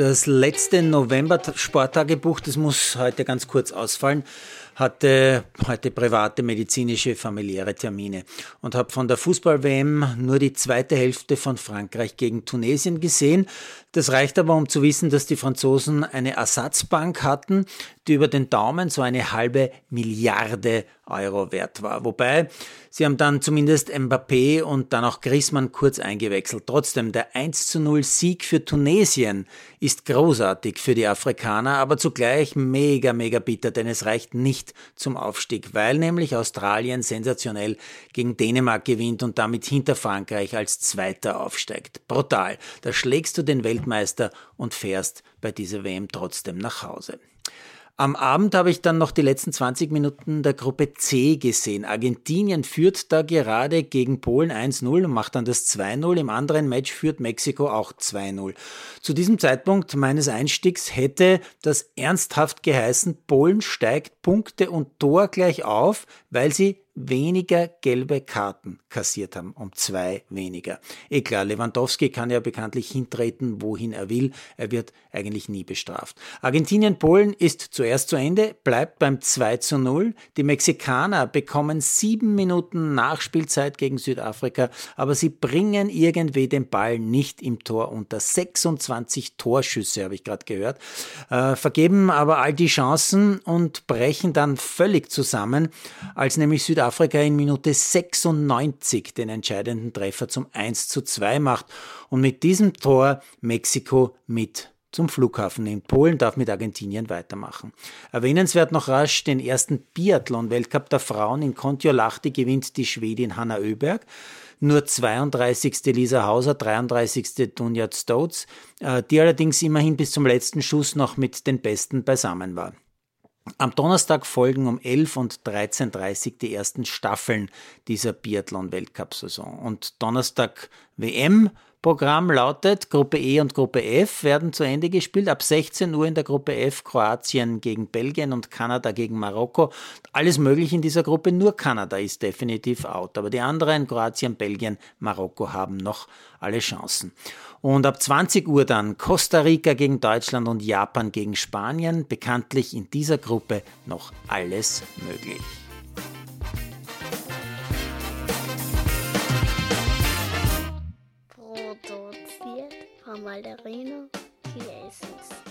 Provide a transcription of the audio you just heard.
Das letzte November-Sporttagebuch, das muss heute ganz kurz ausfallen, hatte heute private medizinische familiäre Termine und habe von der Fußball-WM nur die zweite Hälfte von Frankreich gegen Tunesien gesehen. Das reicht aber, um zu wissen, dass die Franzosen eine Ersatzbank hatten, die über den Daumen so eine halbe Milliarde Euro wert war. Wobei, sie haben dann zumindest Mbappé und dann auch Griezmann kurz eingewechselt. Trotzdem, der 1 zu 0 Sieg für Tunesien ist großartig für die Afrikaner, aber zugleich mega, mega bitter, denn es reicht nicht zum Aufstieg, weil nämlich Australien sensationell gegen Dänemark gewinnt und damit hinter Frankreich als Zweiter aufsteigt. Brutal. Da schlägst du den Weltmeister und fährst bei dieser WM trotzdem nach Hause. Am Abend habe ich dann noch die letzten 20 Minuten der Gruppe C gesehen. Argentinien führt da gerade gegen Polen 1-0 und macht dann das 2-0. Im anderen Match führt Mexiko auch 2-0. Zu diesem Zeitpunkt meines Einstiegs hätte das ernsthaft geheißen, Polen steigt Punkte und Tor gleich auf, weil sie weniger gelbe Karten kassiert haben, um zwei weniger. Eh klar, Lewandowski kann ja bekanntlich hintreten, wohin er will. Er wird eigentlich nie bestraft. Argentinien-Polen ist zuerst zu Ende, bleibt beim 2 zu 0. Die Mexikaner bekommen sieben Minuten Nachspielzeit gegen Südafrika, aber sie bringen irgendwie den Ball nicht im Tor unter. 26 Torschüsse, habe ich gerade gehört, äh, vergeben aber all die Chancen und brechen dann völlig zusammen, als nämlich Südafrika Südafrika in Minute 96 den entscheidenden Treffer zum 1 zu 2 macht und mit diesem Tor Mexiko mit zum Flughafen in Polen darf mit Argentinien weitermachen. Erwähnenswert noch rasch den ersten Biathlon-Weltcup der Frauen in Kontiolahti gewinnt die Schwedin Hanna Öberg. Nur 32. Lisa Hauser, 33. Dunja Stoats, äh, die allerdings immerhin bis zum letzten Schuss noch mit den Besten beisammen war. Am Donnerstag folgen um 11 und 13.30 Uhr die ersten Staffeln dieser Biathlon-Weltcup-Saison. Und Donnerstag WM, Programm lautet, Gruppe E und Gruppe F werden zu Ende gespielt. Ab 16 Uhr in der Gruppe F Kroatien gegen Belgien und Kanada gegen Marokko. Alles möglich in dieser Gruppe, nur Kanada ist definitiv out. Aber die anderen, Kroatien, Belgien, Marokko, haben noch alle Chancen. Und ab 20 Uhr dann Costa Rica gegen Deutschland und Japan gegen Spanien. Bekanntlich in dieser Gruppe noch alles möglich. Von Malderino Chiesens.